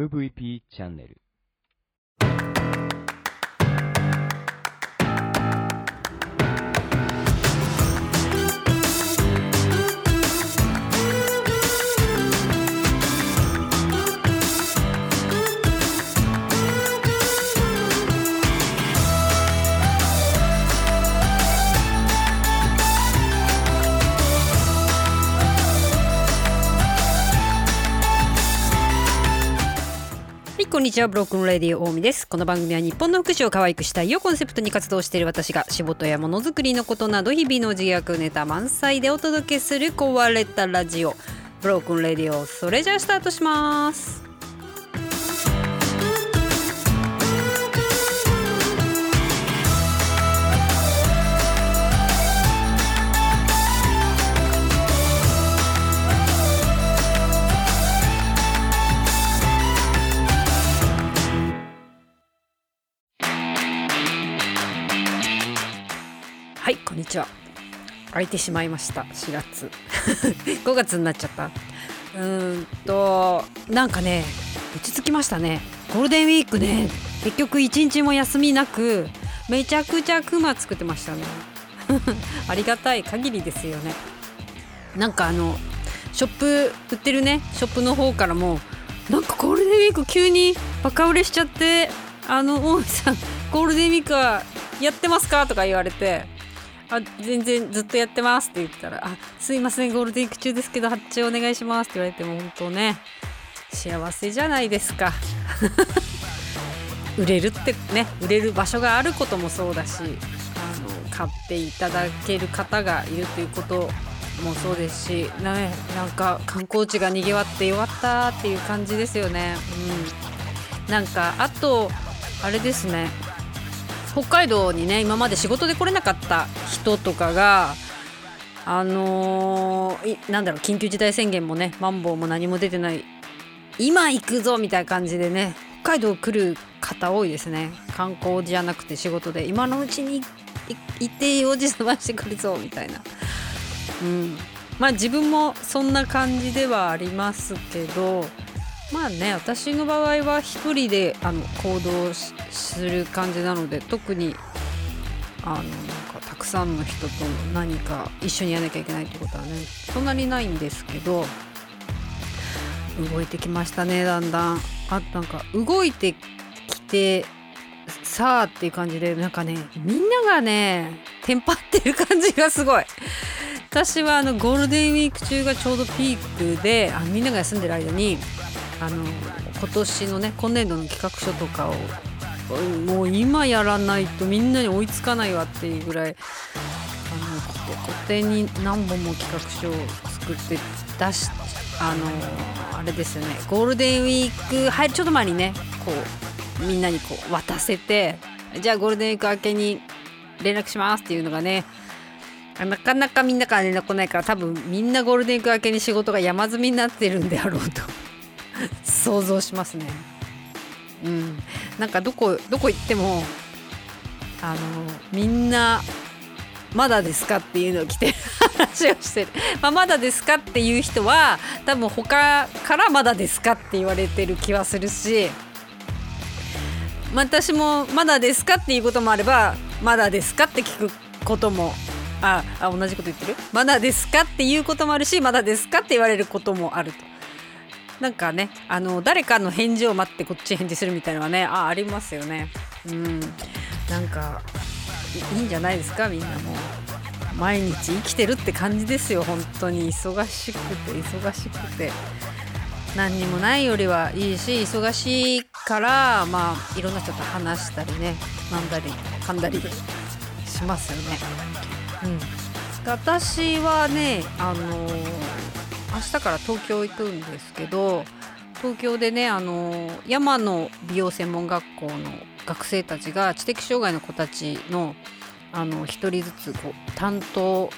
MVP チャンネル。んにちは。ブロークンレディオ大見です。この番組は日本の福祉を可愛くしたいをコンセプトに活動している私が仕事やものづくりのことなど日々の自虐ネタ満載でお届けする壊れたラジオ。ブロークンレディオ。それじゃあスタートします。ちは。空いてしまいました。4月。5月になっちゃった。うーんと、なんかね、落ち着きましたね。ゴールデンウィークね、結局一日も休みなく、めちゃくちゃクマ作ってましたね。ありがたい限りですよね。なんかあの、ショップ売ってるね、ショップの方からも、なんかゴールデンウィーク急にバカ売れしちゃって、あの、大見さん、ゴールデンウィークはやってますか？とか言われて、あ全然ずっとやってますって言ったら「あすいませんゴールデンウィーク中ですけど発注お願いします」って言われても本当ね幸せじゃないですか。売れるってね売れる場所があることもそうだしあの買っていただける方がいるということもそうですしな,、ね、なんか観光地がにぎわってよかったっていう感じですよね。うん、なんかあとあれですね。北海道にね今まで仕事で来れなかった人とかがあのーなんだろう緊急事態宣言もねマンボウも何も出てない今行くぞみたいな感じでね北海道来る方多いですね。観光じゃなくて仕事で今のうちに行って用事済ましてくるぞみたいな。うん。まあ自分もそんな感じではありますけどまあね私の場合は一人であの行動する感じなので特にあのなんかたくさんの人と何か一緒にやらなきゃいけないってことはねそんなにないんですけど動いてきましたねだんだん。あなんか動いてきてさあっていう感じでなんかねみんながねテンパってる感じがすごい。私はあのゴールデンウィーク中がちょうどピークであみんなが休んでる間にあの今年のね今年度の企画書とかをもう今やらないとみんなに追いつかないわっていうぐらいあの固定に何本も企画書を作って出しあのあれですよねゴールデンウィーク入るちょっと前にねこうみんなにこう渡せてじゃあゴールデンウィーク明けに連絡しますっていうのがねなかなかみんなから連絡来ないから多分みんなゴールデンウィーク明けに仕事が山積みになってるんであろうと。想像しますね。うん、なんかどこどこ行ってもあのみんなまだですかっていうのを来て話をしてる、まあ、まだですかっていう人は多分他からまだですかって言われてる気はするしま私もまだですかっていうこともあればまだですかって聞くこともああ同じこと言ってる？まだですかっていうこともあるしまだですかって言われることもあると。なんかねあの誰かの返事を待ってこっち返事するみたいなのはねあありますよね。うん。なんかいいんじゃないですか？みんなも毎日生きてるって感じですよ。本当に。忙しくて忙しくて。何にもないよりはいいし忙しいからまあいろんな人と話したりねなんだり噛んだりしますよね。うん。私はねあの明日から東京行くんですけど東京でねあの山の美容専門学校の学生たちが知的障害の子たちのあの一人ずつこう担当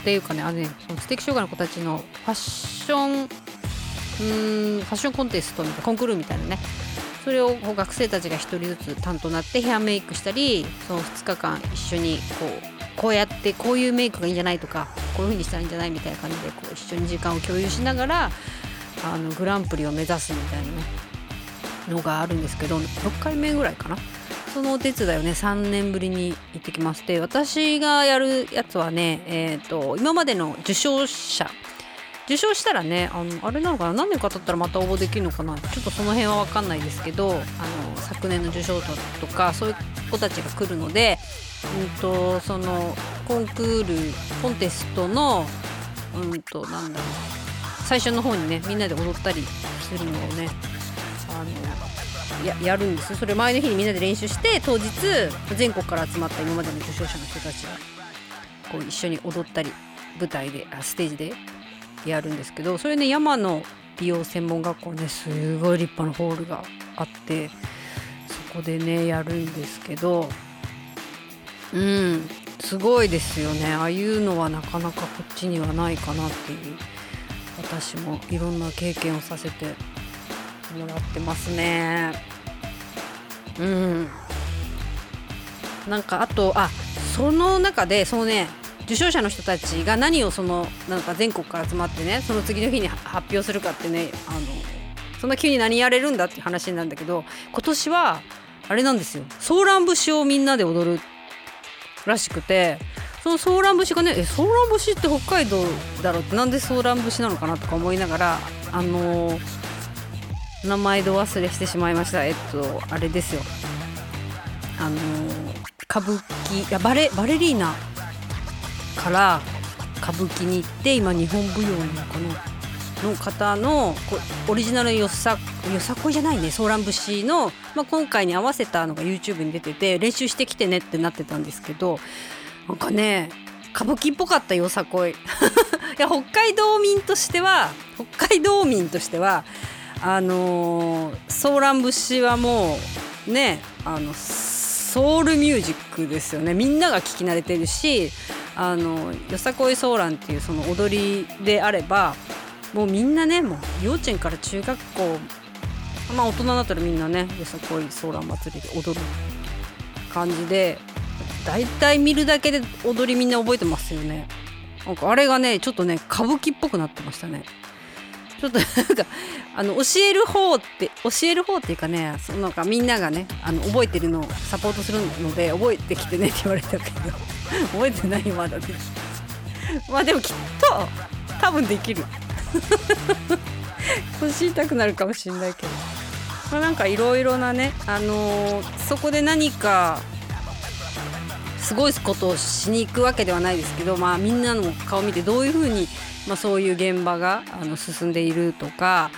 っていうかねあのねその知的障害の子たちのファッションうーんファッションコンテストみたいなコンクールみたいなねそれを学生たちが一人ずつ担当になってヘアメイクしたりその2日間一緒にこうこうやってこういうメイクがいいんじゃないとかこういう風にしたらいいんじゃないみたいな感じでこう一緒に時間を共有しながらあのグランプリを目指すみたいなのがあるんですけど6回目ぐらいかな。そのお手伝いをね3年ぶりに行ってきまして私がやるやつはねえっ、ー、と今までの受賞者受賞したらねあのあれなのかな？何年か経ったらまた応募できるのかな？ちょっとその辺は分かんないですけどあの昨年の受賞者とかそういう子たちが来るので、うんと、そのコンクールコンテストのうんとなんだろう。最初の方にねみんなで踊ったりするのをねあのややるんです。それ前の日にみんなで練習して当日全国から集まった今までの受賞者の人たちがこう一緒に踊ったり舞台であステージでやるんですけどそれね山の美容専門学校ねすごい立派なホールがあってそこでねやるんですけどうんすごいですよね。ああいうのはなかなかこっちにはないかなっていう私もいろんな経験をさせてもらってますね。うん。なんかあとあその中でそのね受賞者の人たちが何をそのなんか全国から集まってねその次の日に発表するかってねあのそんな急に何やれるんだって話なんだけど今年はあれなんですよ。ソーラン節をみんなで踊るらしくてそのソーラン節がねえソーラン節って北海道だろってなんでソーラン節なのかなとか思いながらあの名前で忘れしてしまいました。えっとあれですよ。あの歌舞伎いやバレバレリーナから歌舞伎に行って今日本舞踊のかなの方のオリジナルよさよさこいじゃないねソーラン節の、まあ、今回に合わせたのが YouTube に出てて練習してきてねってなってたんですけどなんかね歌舞伎っぽかったよさこい。いや北海道民としては北海道民としてはあのー、ソーラン節はもうねあのソウルミュージックですよね。みんなが聞き慣れてるしあのよさこいソーランっていうその踊りであればもうみんなねもう幼稚園から中学校まあ大人になったらみんなねよさこいソーラン祭りで踊る感じでだいたい見るだけで踊りみんな覚えてますよね。なんかあれがねちょっとね歌舞伎っぽくなってましたね。ちょっと なんかあの教える方って教える方っていうかねそのなんかみんながねあの覚えてるのをサポートするので覚えてきてねって言われたけど 覚えてないまだで まあでもきっと多分できる。腰痛くなるかもしんないけど、まあ、なんかいろいろなねあのー、そこで何かすごいことをしに行くわけではないですけど、まあ、みんなの顔を見てどういうふうにまあ、そういう現場があの進んでいるとか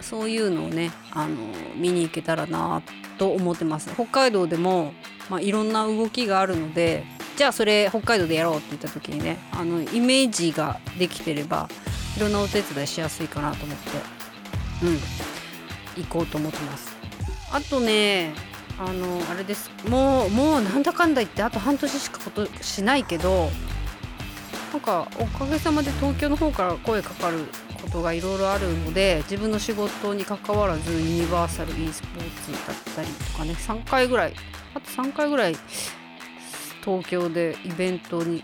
そういうのをねあの見に行けたらなと思ってます。北海道でも、まあ、いろんな動きがあるのでじゃあそれ北海道でやろうって言った時にねあのイメージができてればいろんなお手伝いしやすいかなと思ってうん行こうと思ってます。あとねあのあれです。もうもうなんだかんだ言ってあと半年しかことしないけどなんかおかげさまで東京の方から声かかることがいろいろあるので自分の仕事にかかわらずユニバーサル e スポーツだったりとかね3回ぐらいあと3回ぐらい東京でイベントに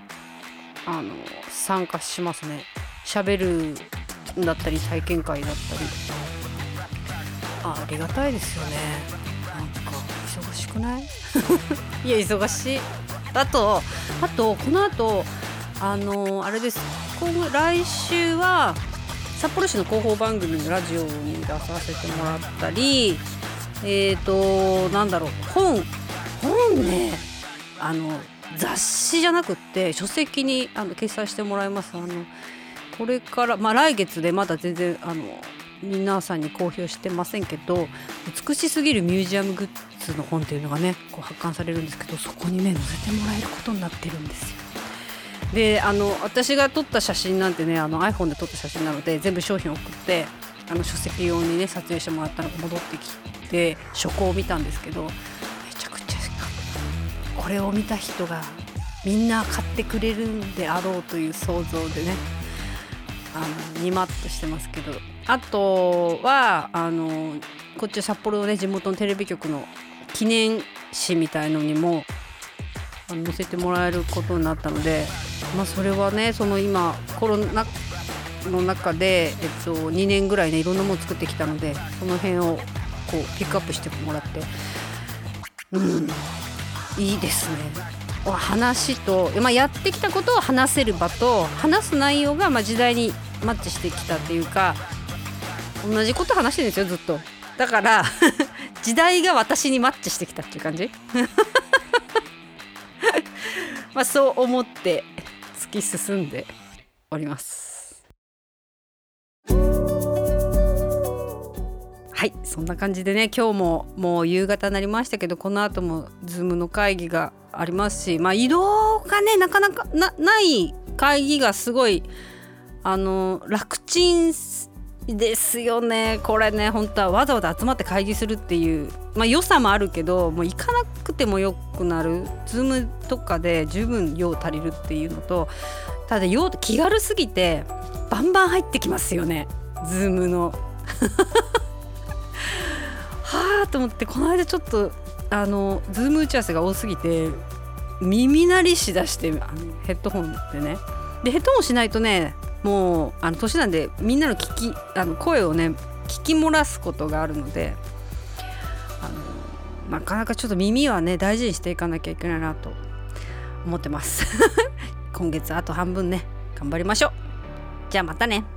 あの参加しますね。喋るんだったり体験会だったりあありがたいですよね。しくない？いや忙しい。あとあとこの後あのあれです。今後来週は札幌市の広報番組のラジオに出させてもらったりえっ、ー、となんだろう本本ねあの雑誌じゃなくって書籍にあの掲載してもらいます。あのこれからまあ来月でまだ全然あの皆さんに公表してませんけど美しすぎるミュージアムグッズの本っていうのがねこう発刊されるんですけどそこにね載せてもらえることになってるんですよ。であの私が撮った写真なんてねあの iPhone で撮った写真なので全部商品送ってあの書籍用にね撮影してもらったのが戻ってきて書稿を見たんですけどめちゃくちゃこれを見た人がみんな買ってくれるんであろうという想像でねあのにまっとしてますけど。あとはあのこっち札幌のね地元のテレビ局の記念誌みたいのにも載せてもらえることになったのでまあ、それはねその今コロナの中で、えっと、2年ぐらいねいろんなもの作ってきたのでその辺をこうピックアップしてもらってうんいいですね。話と、まあ、やってきたことを話せる場と話す内容がまあ時代にマッチしてきたっていうか同じこと話してるんですよずっと。だから 時代が私にマッチしてきたっていう感じ。まあそう思って突き進んでおります。はいそんな感じでね今日ももう夕方になりましたけどこの後も Zoom の会議がありますしまあ移動がねなかなかなない会議がすごいあの楽ちんですよねこれね本当はわざわざ集まって会議するっていうまあ良さもあるけどもう行かなくてもよくなる Zoom とかで十分用足りるっていうのとただ用気軽すぎてバンバン入ってきますよね Zoom の。はあと思ってこの間ちょっとあの Zoom 打ち合わせが多すぎて耳鳴りしだしてあのヘッドホンでね。でヘッドホンしないとねもうあの年なんでみんなの聞きあの声をね聞き漏らすことがあるのであのなかなかちょっと耳はね大事にしていかなきゃいけないなと思ってます。今月あと半分ね頑張りましょう。じゃあまたね。